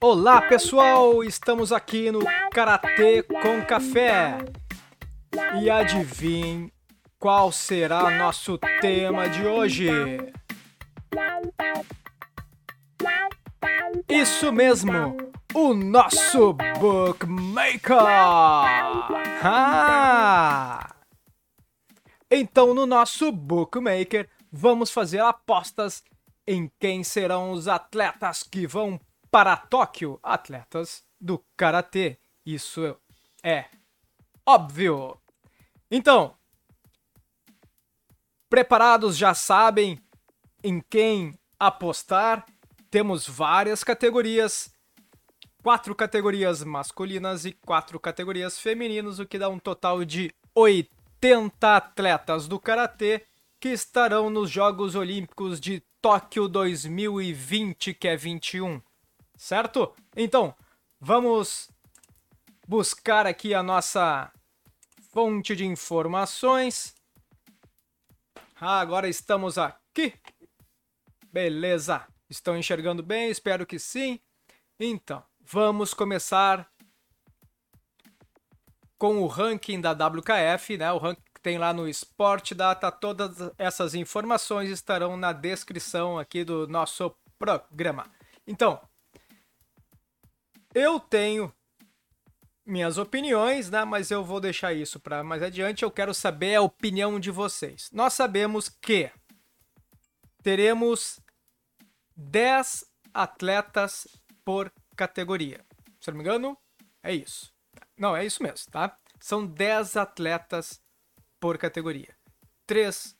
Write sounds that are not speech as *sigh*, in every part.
Olá pessoal, estamos aqui no Karatê com Café. E adivinhe qual será nosso tema de hoje? Isso mesmo, o nosso Bookmaker! Ah! Então, no nosso Bookmaker, vamos fazer apostas em quem serão os atletas que vão para Tóquio, atletas do karatê. Isso é óbvio. Então, preparados já sabem em quem apostar? Temos várias categorias, quatro categorias masculinas e quatro categorias femininas, o que dá um total de 80 atletas do karatê que estarão nos Jogos Olímpicos de Tóquio 2020, que é 21 certo? Então, vamos buscar aqui a nossa fonte de informações. Ah, agora estamos aqui. Beleza. Estão enxergando bem? Espero que sim. Então, vamos começar com o ranking da WKF, né? O ranking que tem lá no Sport Data. Todas essas informações estarão na descrição aqui do nosso programa. Então, eu tenho minhas opiniões, né? Mas eu vou deixar isso para mais adiante. Eu quero saber a opinião de vocês. Nós sabemos que teremos 10 atletas por categoria. Se não me engano, é isso. Não, é isso mesmo, tá? São 10 atletas por categoria. Três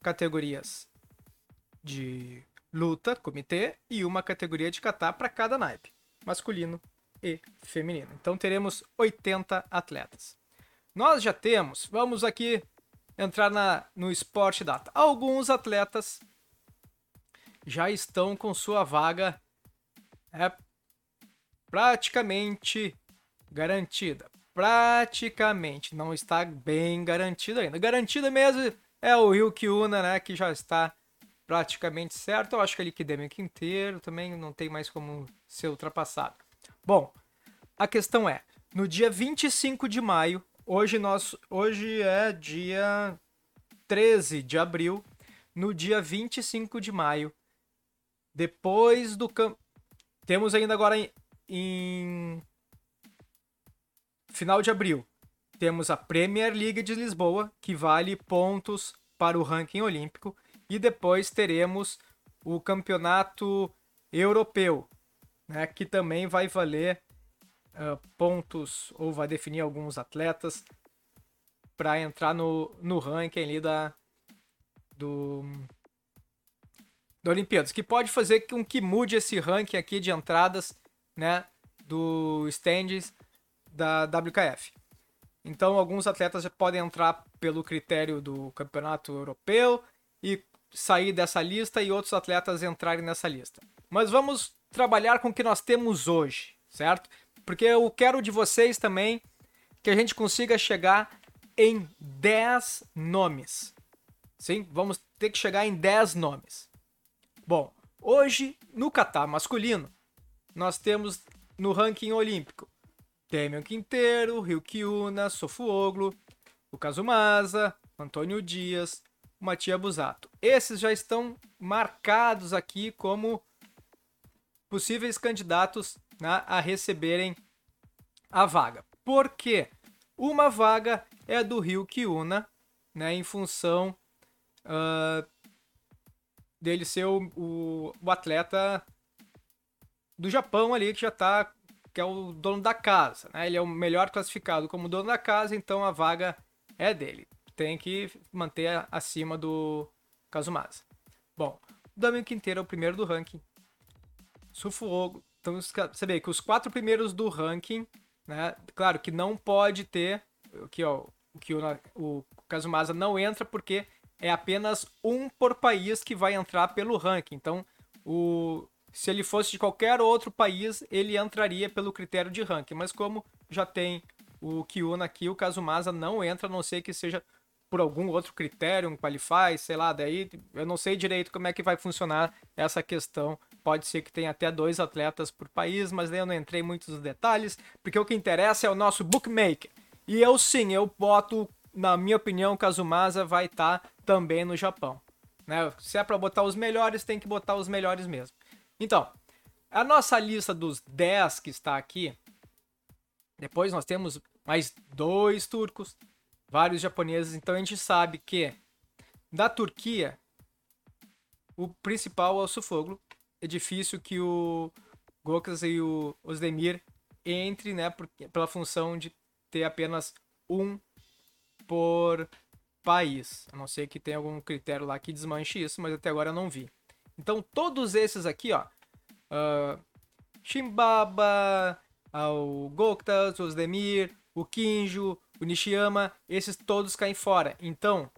categorias de luta, comitê, e uma categoria de kata para cada naipe, masculino e feminino. Então teremos 80 atletas. Nós já temos, vamos aqui entrar na, no Sport Data. Alguns atletas já estão com sua vaga é, praticamente garantida. Praticamente, não está bem garantida ainda. Garantida mesmo é o Ryuki Una, né, que já está praticamente certo. Eu acho que ele que Demian inteiro também não tem mais como ser ultrapassado. Bom, a questão é, no dia 25 de maio, hoje nós hoje é dia 13 de abril, no dia 25 de maio, depois do camp... temos ainda agora em, final de abril, temos a Premier League de Lisboa, que vale pontos para o ranking olímpico, e depois teremos o campeonato europeu, né, que também vai valer uh, pontos ou vai definir alguns atletas para entrar no, no ranking ali da, do, do Olimpíadas, que pode fazer com que mude esse ranking aqui de entradas né, do stands da WKF. Então, alguns atletas podem entrar pelo critério do campeonato europeu e sair dessa lista e outros atletas entrarem nessa lista. Mas vamos trabalhar com o que nós temos hoje, certo? Porque eu quero de vocês também que a gente consiga chegar em 10 nomes. Sim, vamos ter que chegar em 10 nomes. Bom, hoje no Catar masculino, nós temos no ranking olímpico Damian Quinteiro, Ryuki Una, Sofuoglu, o Kazumasa, Antônio Dias, Matia Busato. Esses já estão marcados aqui como possíveis candidatos né, a receberem a vaga. Por quê? Uma vaga é do Rio Kiuna, né, em função uh, dele ser o, o, o, atleta do Japão ali que já está que é o dono da casa, né? Ele é o melhor classificado como dono da casa, então a vaga é dele. Tem que manter acima do Kazumasa. Bom, o Damian Quinteiro é o primeiro do ranking, Sufogo. Então você vê que os quatro primeiros do ranking, né? Claro que não pode ter. Aqui, ó, que o, o Kazumasa não entra porque é apenas um por país que vai entrar pelo ranking. Então, o, se ele fosse de qualquer outro país, ele entraria pelo critério de ranking. Mas como já tem o Kiuna aqui, o Kazumasa não entra, a não ser que seja por algum outro critério, um qualify, sei lá, daí eu não sei direito como é que vai funcionar essa questão. Pode ser que tenha até dois atletas por país, mas daí eu não entrei muito nos detalhes, porque o que interessa é o nosso bookmaker. E eu sim, eu boto, na minha opinião, o Kazumasa vai estar tá também no Japão. Né? Se é para botar os melhores, tem que botar os melhores mesmo. Então, a nossa lista dos 10 que está aqui, depois nós temos mais dois turcos, vários japoneses, então a gente sabe que da Turquia o principal é o Sufoglu. É difícil que o Gokas e o Osdemir entre, né, pela função de ter apenas um por país. A não ser que tenha algum critério lá que desmanche isso, mas até agora eu não vi. Então todos esses aqui, ó, uh, Shimbaba, o Goktas, o Osdemir, o Kinjo, o Nishiyama, esses todos caem fora. Então,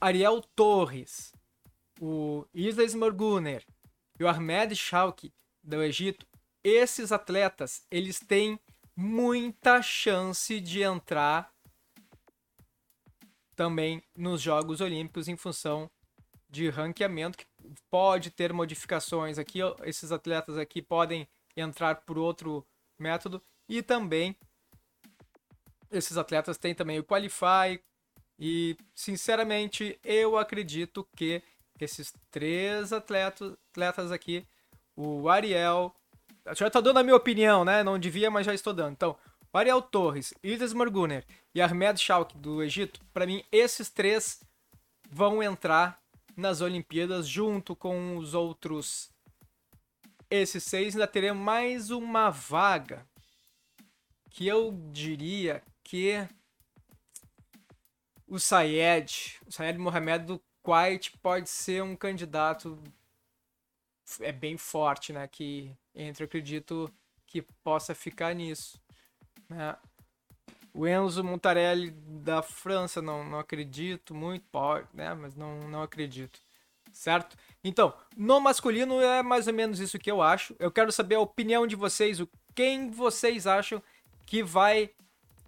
Ariel Torres, o Isla Morguner e o Ahmed Shawki do Egito, esses atletas, eles têm muita chance de entrar também nos Jogos Olímpicos em função de ranqueamento que pode ter modificações aqui, esses atletas aqui podem entrar por outro método e também esses atletas têm também o Qualify e sinceramente eu acredito que esses três atletas, atletas aqui, o Ariel, já estou dando a minha opinião, né? Não devia, mas já estou dando. Então, Ariel Torres, Ildes Morguner e Ahmed Shauk do Egito, para mim esses três vão entrar nas Olimpíadas junto com os outros. Esses seis ainda teremos mais uma vaga que eu diria que o Sayed, o Sayed Mohamed do Kuwait pode ser um candidato é bem forte, né? Que entre eu acredito que possa ficar nisso. Né? O Enzo Montarelli da França, não, não acredito muito, pode, né? Mas não, não acredito. Certo? Então, no masculino é mais ou menos isso que eu acho. Eu quero saber a opinião de vocês, o quem vocês acham que vai.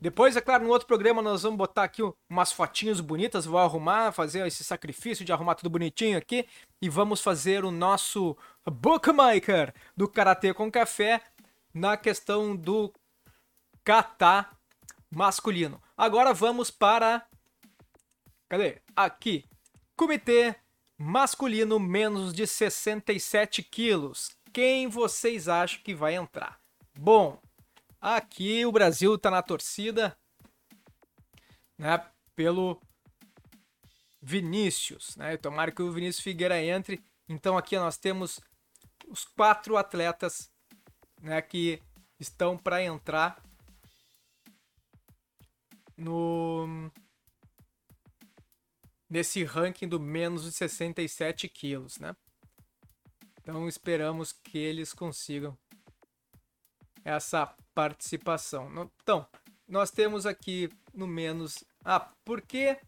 Depois, é claro, no outro programa nós vamos botar aqui umas fotinhas bonitas, vou arrumar, fazer esse sacrifício de arrumar tudo bonitinho aqui e vamos fazer o nosso bookmaker do Karatê com Café na questão do kata masculino. Agora vamos para. Cadê? Aqui. Comitê masculino menos de 67 quilos. Quem vocês acham que vai entrar? Bom, aqui o Brasil está na torcida, né? Pelo Vinícius, né? Tomara que o Vinícius Figueira entre. Então aqui nós temos os quatro atletas, né? Que estão para entrar no nesse ranking do menos de 67 quilos, né? Então esperamos que eles consigam essa participação. Então, nós temos aqui no menos. Ah, por que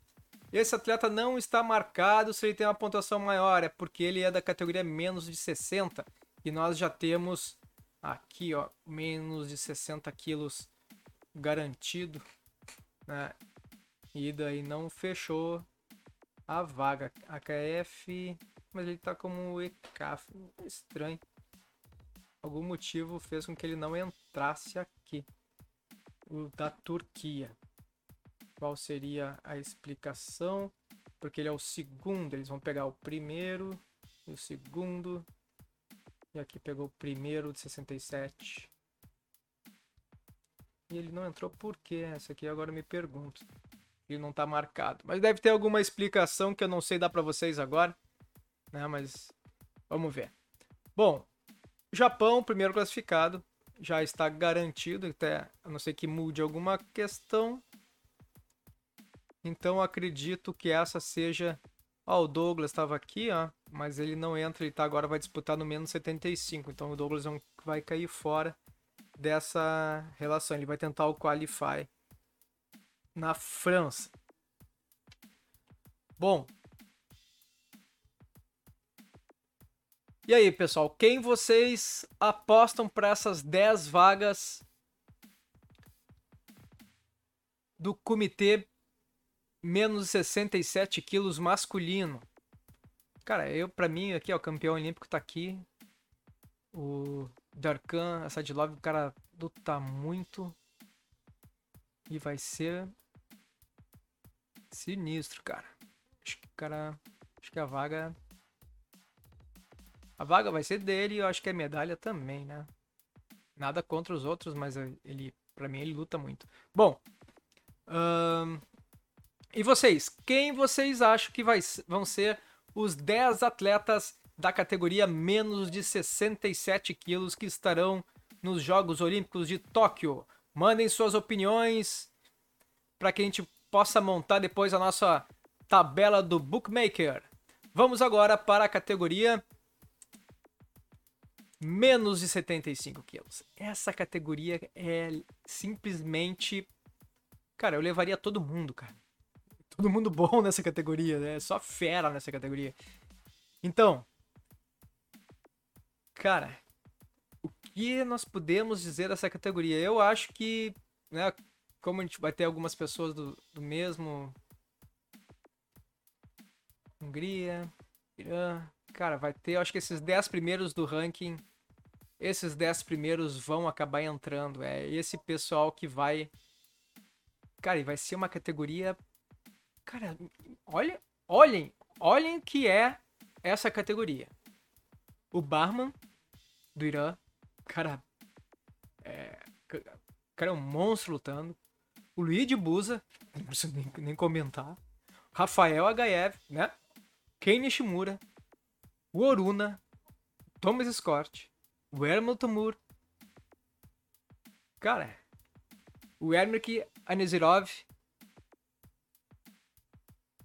esse atleta não está marcado se ele tem uma pontuação maior? É porque ele é da categoria menos de 60 e nós já temos aqui, ó, menos de 60 quilos garantido né? E daí não fechou a vaga. AKF, mas ele tá como ECAF. Estranho. Algum motivo fez com que ele não entrasse aqui. O da Turquia. Qual seria a explicação? Porque ele é o segundo. Eles vão pegar o primeiro e o segundo. E aqui pegou o primeiro de 67. E ele não entrou por quê? Essa aqui agora eu me pergunto. Ele não tá marcado. Mas deve ter alguma explicação que eu não sei dar para vocês agora. Né? Mas vamos ver. Bom, Japão, primeiro classificado, já está garantido, até a não ser que mude alguma questão. Então acredito que essa seja. Ó, o Douglas estava aqui, ó, mas ele não entra, ele tá agora vai disputar no menos 75. Então o Douglas vai cair fora dessa relação. Ele vai tentar o Qualify na França. Bom. E aí, pessoal, quem vocês apostam para essas 10 vagas do comitê menos 67 quilos masculino. Cara, eu, pra mim, aqui, ó, o campeão olímpico tá aqui. O Darkan Asadilov, o cara luta muito. E vai ser sinistro, cara. Acho que o cara. Acho que a vaga. A vaga vai ser dele e eu acho que a medalha também, né? Nada contra os outros, mas ele, para mim, ele luta muito. Bom, e vocês? Quem vocês acham que vai, vão ser os 10 atletas da categoria menos de 67 quilos que estarão nos Jogos Olímpicos de Tóquio? Mandem suas opiniões para que a gente possa montar depois a nossa tabela do Bookmaker. Vamos agora para a categoria menos de 75 quilos. Essa categoria é simplesmente. Cara, eu levaria todo mundo, cara. Todo mundo bom *laughs* nessa categoria, né? Só fera nessa categoria. Então. Cara, o que nós podemos dizer dessa categoria? Eu acho que, né, como a gente vai ter algumas pessoas do, do mesmo. Hungria, Irã. Cara, vai ter, eu acho que esses 10 primeiros do ranking esses 10 primeiros vão acabar entrando. É esse pessoal que vai. Cara, e vai ser uma categoria. Cara, olha, olhem, olhem que é essa categoria. O Barman do Irã, cara, é, cara é um monstro lutando. O Luigi Busa, *laughs* não preciso nem, nem comentar. Rafael Agaev, né? Ken Nishimura, o Oruna, Thomas Scott, o Herman Tamur. Cara, o Ermek Anezirov.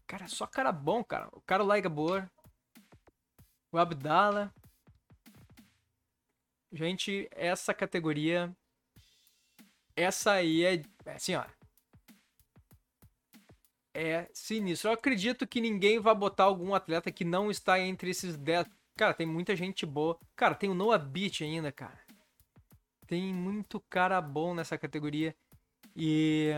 Cara, só cara bom, cara. O Karolai Gabor. O Abdala. Gente, essa categoria. Essa aí é. assim, ó. É sinistro. Eu acredito que ninguém vai botar algum atleta que não está entre esses 10. Cara, tem muita gente boa. Cara, tem o Noah Beach ainda, cara. Tem muito cara bom nessa categoria. E.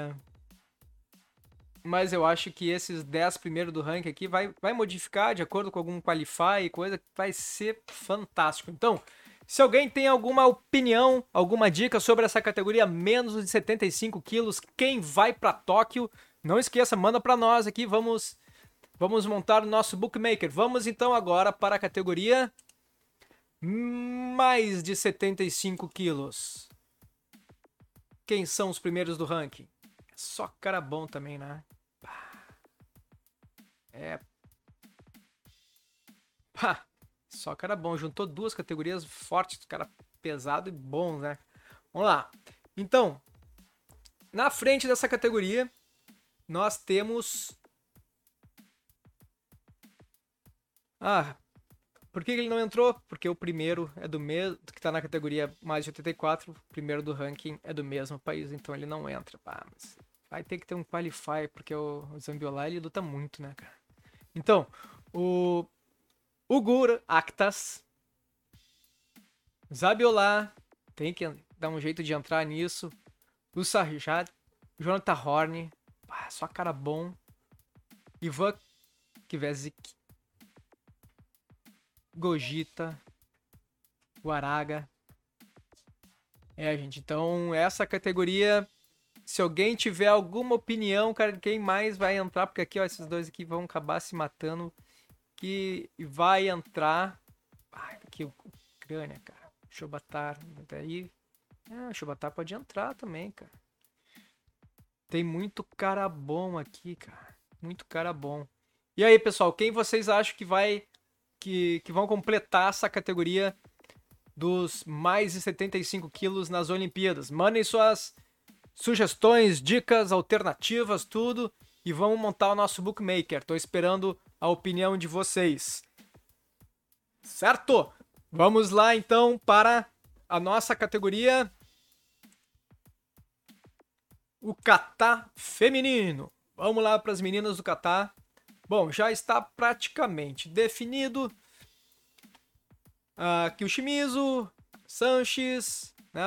Mas eu acho que esses 10 primeiros do ranking aqui vai, vai modificar de acordo com algum qualify coisa que vai ser fantástico. Então, se alguém tem alguma opinião, alguma dica sobre essa categoria menos de 75 quilos, quem vai para Tóquio, não esqueça, manda para nós aqui, vamos Vamos montar o nosso bookmaker. Vamos então agora para a categoria mais de 75 quilos. Quem são os primeiros do ranking? Só cara bom também, né? É. Pá. Só cara bom. Juntou duas categorias fortes, cara pesado e bom, né? Vamos lá. Então, na frente dessa categoria, nós temos Ah, por que ele não entrou? Porque o primeiro é do mesmo, que tá na categoria mais de 84, o primeiro do ranking é do mesmo país, então ele não entra. Ah, vai ter que ter um qualify, porque o, o Zambiolá ele luta muito, né, cara? Então, o Ugur Actas, Zabiolá, tem que dar um jeito de entrar nisso. O Sarjad, Jonathan Horn, ah, só cara bom. Ivan Kvezik, Gogita, Guaraga. É, gente, então essa categoria, se alguém tiver alguma opinião, cara, quem mais vai entrar, porque aqui, ó, esses dois aqui vão acabar se matando, que vai entrar, ai, o Ucrânia, cara, Chobatar, daí, ah, pode entrar também, cara. Tem muito cara bom aqui, cara, muito cara bom. E aí, pessoal, quem vocês acham que vai que, que vão completar essa categoria dos mais de 75 quilos nas Olimpíadas. Mandem suas sugestões, dicas, alternativas, tudo e vamos montar o nosso bookmaker. Estou esperando a opinião de vocês. Certo? Vamos lá então para a nossa categoria o Catar feminino. Vamos lá para as meninas do Catar. Bom, já está praticamente definido uh, que o Shimizu, Sanches, né,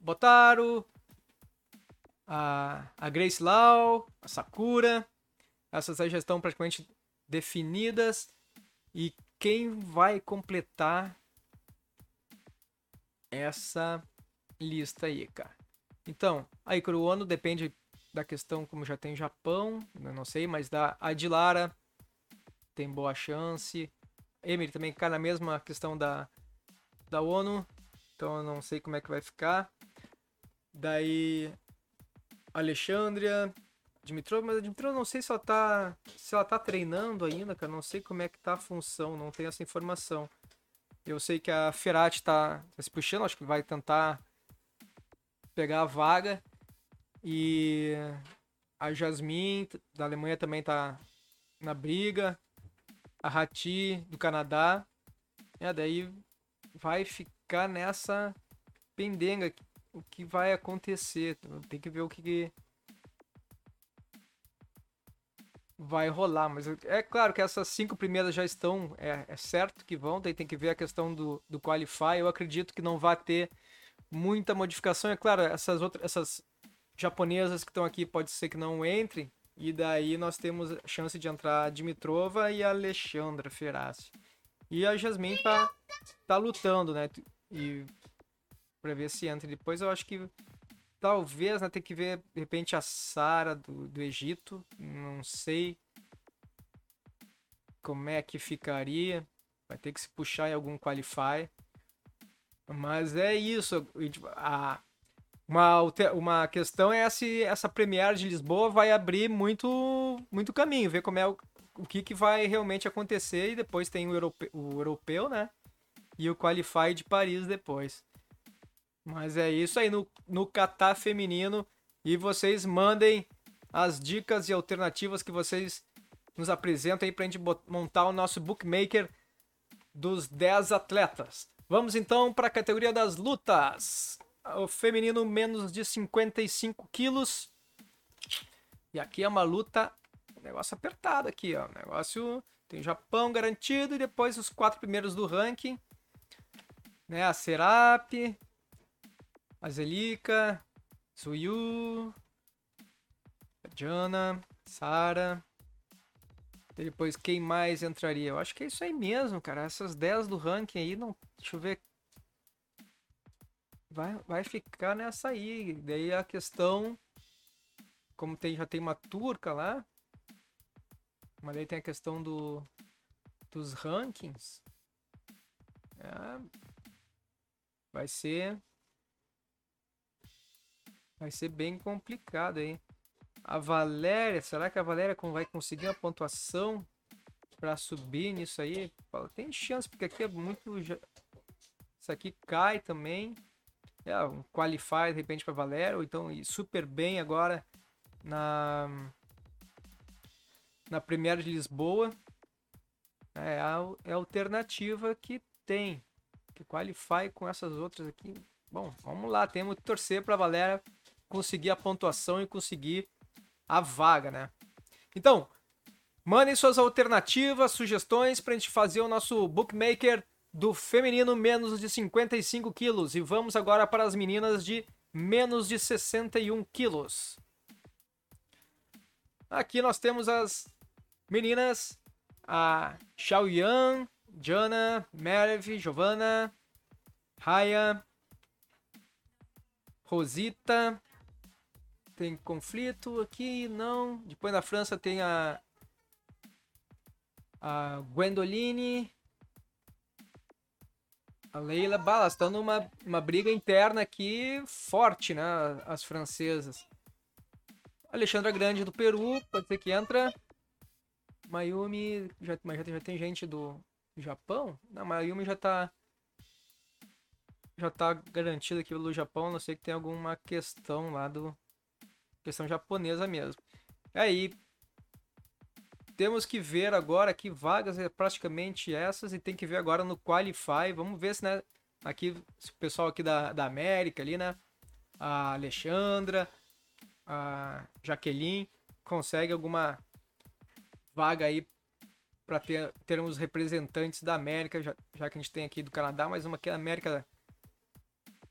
Botaro, a, a Grace Lau, a Sakura. Essas aí já estão praticamente definidas. E quem vai completar essa lista aí, cara? Então, a Ikuru Ono depende da questão como já tem Japão, eu não sei, mas da Adilara tem boa chance. Emily também cai na mesma questão da, da ONU, então eu não sei como é que vai ficar. Daí Alexandria, Dimitrov, mas a Dimitrov não sei se ela tá se ela tá treinando ainda, cara, não sei como é que tá a função, não tenho essa informação. Eu sei que a Ferrati tá, tá se puxando, acho que vai tentar pegar a vaga e a Jasmine da Alemanha também tá na briga. A Hati do Canadá. É, daí vai ficar nessa pendenga o que vai acontecer. Tem que ver o que vai rolar. Mas é claro que essas cinco primeiras já estão, é, é certo que vão, daí tem que ver a questão do, do Qualify. Eu acredito que não vai ter muita modificação. É claro, essas outras, essas japonesas que estão aqui pode ser que não entrem. E daí nós temos chance de entrar Dimitrova e Alexandra Ferraz. E a Jasmine tá, tá lutando, né? E pra ver se entra. Depois eu acho que talvez né, ter que ver, de repente, a Sara do, do Egito. Não sei como é que ficaria. Vai ter que se puxar em algum qualify. Mas é isso. Tipo, a, uma, uma questão é se essa Premier de Lisboa vai abrir muito, muito caminho, ver como é o, o que, que vai realmente acontecer. E depois tem o europeu, o europeu, né? E o Qualify de Paris depois. Mas é isso aí no, no Catar feminino. E vocês mandem as dicas e alternativas que vocês nos apresentam aí pra gente montar o nosso bookmaker dos 10 atletas. Vamos então para a categoria das lutas. O feminino menos de 55 quilos. E aqui é uma luta, negócio apertado aqui, ó. negócio tem Japão garantido e depois os quatro primeiros do ranking. Né, a Serap, a Zelika, Suyu, a Jana, Sara. Depois, quem mais entraria? Eu acho que é isso aí mesmo, cara. Essas 10 do ranking aí, não. Deixa eu ver. Vai, vai ficar nessa aí. Daí a questão. Como tem, já tem uma turca lá. Mas daí tem a questão do, dos rankings. É, vai ser. Vai ser bem complicado aí. A Valéria, será que a Valéria vai conseguir a pontuação para subir nisso aí? Tem chance, porque aqui é muito. Isso aqui cai também. É, um qualify de repente para Valéria, ou então ir super bem agora na na Premier de Lisboa. É a, é a alternativa que tem. Que qualify com essas outras aqui. Bom, vamos lá, temos que torcer para a Valéria conseguir a pontuação e conseguir a vaga, né? Então, mandem suas alternativas, sugestões para a gente fazer o nosso bookmaker do feminino menos de 55 quilos. E vamos agora para as meninas de menos de 61 quilos. Aqui nós temos as meninas, a Xiaoyan, Jana, Merv, Giovanna, Raya, Rosita, tem conflito aqui, não. Depois na França tem a a Gwendoline, a Leila Balas estão numa uma briga interna aqui forte, né? As francesas. Alexandra Grande do Peru, pode ser que entra. Mayumi, já, mas já, já tem gente do Japão? Não, Mayumi já tá já tá garantido aqui pelo Japão, não sei que tem alguma questão lá do questão japonesa mesmo. Aí temos que ver agora que vagas é praticamente essas e tem que ver agora no Qualify. Vamos ver se, né, aqui, se o pessoal aqui da, da América ali, né, a Alexandra, a Jaqueline consegue alguma vaga aí para ter, termos representantes da América, já, já que a gente tem aqui do Canadá, mas uma aqui da América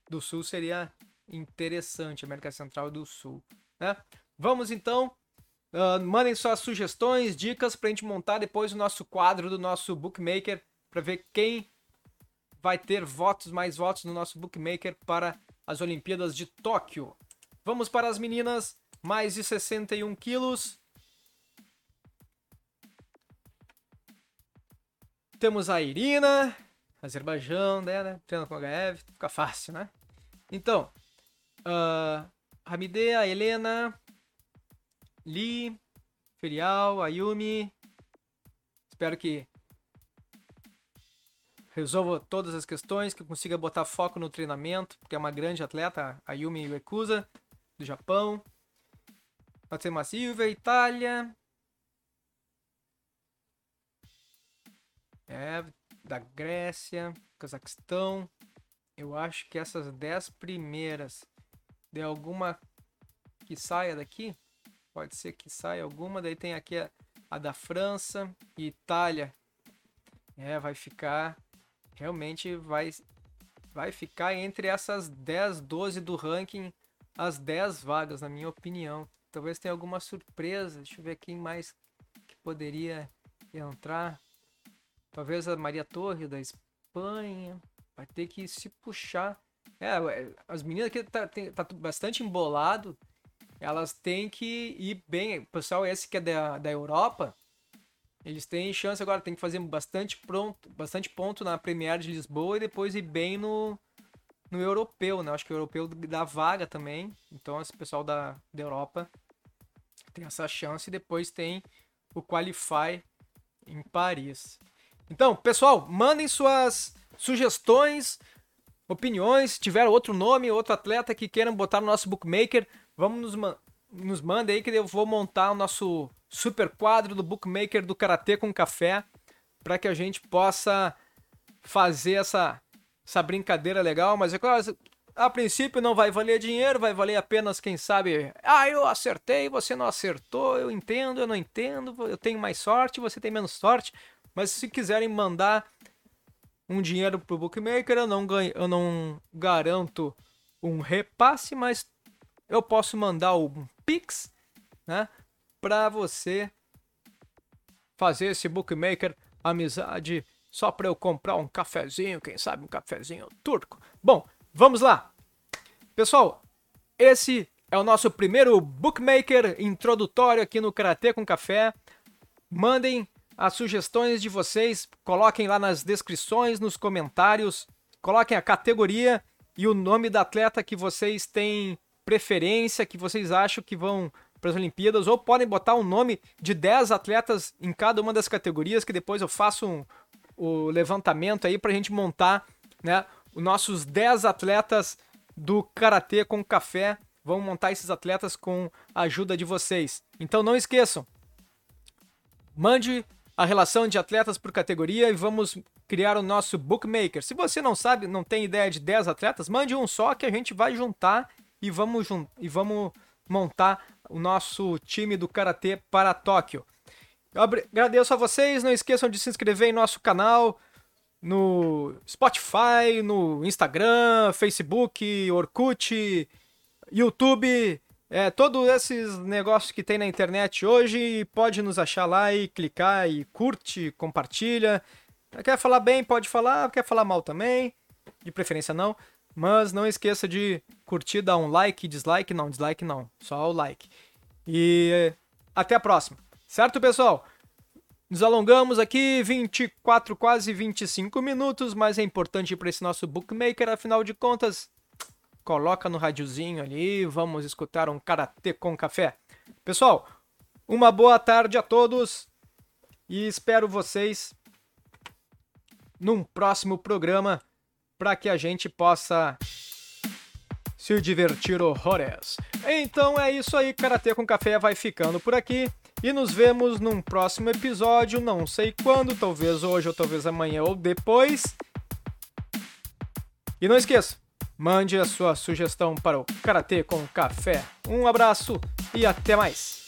do Sul seria interessante, América Central e do Sul. Né? Vamos então, uh, mandem suas sugestões, dicas para a gente montar depois o nosso quadro do nosso bookmaker para ver quem vai ter votos, mais votos no nosso bookmaker para as Olimpíadas de Tóquio. Vamos para as meninas, mais de 61 quilos. Temos a Irina, Azerbaijão, né? né? Treina com a HF, fica fácil, né? Então, uh, Hamideh, a Helena, Li, Ferial, Ayumi. Espero que resolva todas as questões, que consiga botar foco no treinamento, porque é uma grande atleta, a Yumi Uekusa, do Japão. Matsuma Silva, Itália. É, da Grécia, Cazaquistão. Eu acho que essas 10 primeiras de alguma que saia daqui, pode ser que saia alguma, daí tem aqui a, a da França e Itália. É, vai ficar realmente vai vai ficar entre essas 10, 12 do ranking, as 10 vagas, na minha opinião. Talvez tenha alguma surpresa. Deixa eu ver quem mais que poderia entrar. Talvez a Maria Torre da Espanha. Vai ter que se puxar. É, as meninas que tá, tem, tá bastante embolado, elas têm que ir bem. O pessoal esse que é da, da Europa, eles têm chance agora, tem que fazer bastante pronto, bastante ponto na Premier de Lisboa e depois ir bem no, no europeu, né? Acho que o europeu dá vaga também. Então esse pessoal da, da Europa tem essa chance e depois tem o Qualify em Paris. Então, pessoal, mandem suas sugestões, opiniões, se tiver outro nome, outro atleta que queiram botar no nosso bookmaker, vamos nos, nos mandem aí que eu vou montar o nosso super quadro do bookmaker do Karatê com Café para que a gente possa fazer essa, essa brincadeira legal, mas é claro, a princípio não vai valer dinheiro, vai valer apenas, quem sabe, ah, eu acertei, você não acertou, eu entendo, eu não entendo, eu tenho mais sorte, você tem menos sorte, mas se quiserem mandar um dinheiro pro bookmaker, eu não ganho, eu não garanto um repasse, mas eu posso mandar um Pix, né? Para você fazer esse bookmaker amizade só para eu comprar um cafezinho, quem sabe um cafezinho turco. Bom, vamos lá. Pessoal, esse é o nosso primeiro bookmaker introdutório aqui no Karatê com Café. Mandem as sugestões de vocês, coloquem lá nas descrições, nos comentários, coloquem a categoria e o nome da atleta que vocês têm preferência, que vocês acham que vão para as Olimpíadas, ou podem botar o nome de 10 atletas em cada uma das categorias, que depois eu faço um, o levantamento aí para a gente montar né, os nossos 10 atletas do Karatê com Café. Vamos montar esses atletas com a ajuda de vocês. Então não esqueçam, mande a relação de atletas por categoria e vamos criar o nosso bookmaker. Se você não sabe, não tem ideia de 10 atletas, mande um só que a gente vai juntar e vamos, e vamos montar o nosso time do Karatê para Tóquio. Eu agradeço a vocês, não esqueçam de se inscrever em nosso canal no Spotify, no Instagram, Facebook, Orkut, YouTube, é, todos esses negócios que tem na internet hoje, pode nos achar lá e clicar e curte, compartilha. Quer falar bem, pode falar, quer falar mal também, de preferência não. Mas não esqueça de curtir, dar um like, dislike, não, dislike não, só o like. E até a próxima, certo pessoal? Nos alongamos aqui 24, quase 25 minutos, mas é importante para esse nosso bookmaker, afinal de contas, coloca no radiozinho ali, vamos escutar um karatê com café. Pessoal, uma boa tarde a todos e espero vocês num próximo programa para que a gente possa se divertir horrores. Então é isso aí, Karatê com Café vai ficando por aqui e nos vemos num próximo episódio, não sei quando, talvez hoje ou talvez amanhã ou depois. E não esqueça, mande a sua sugestão para o Karatê com Café. Um abraço e até mais!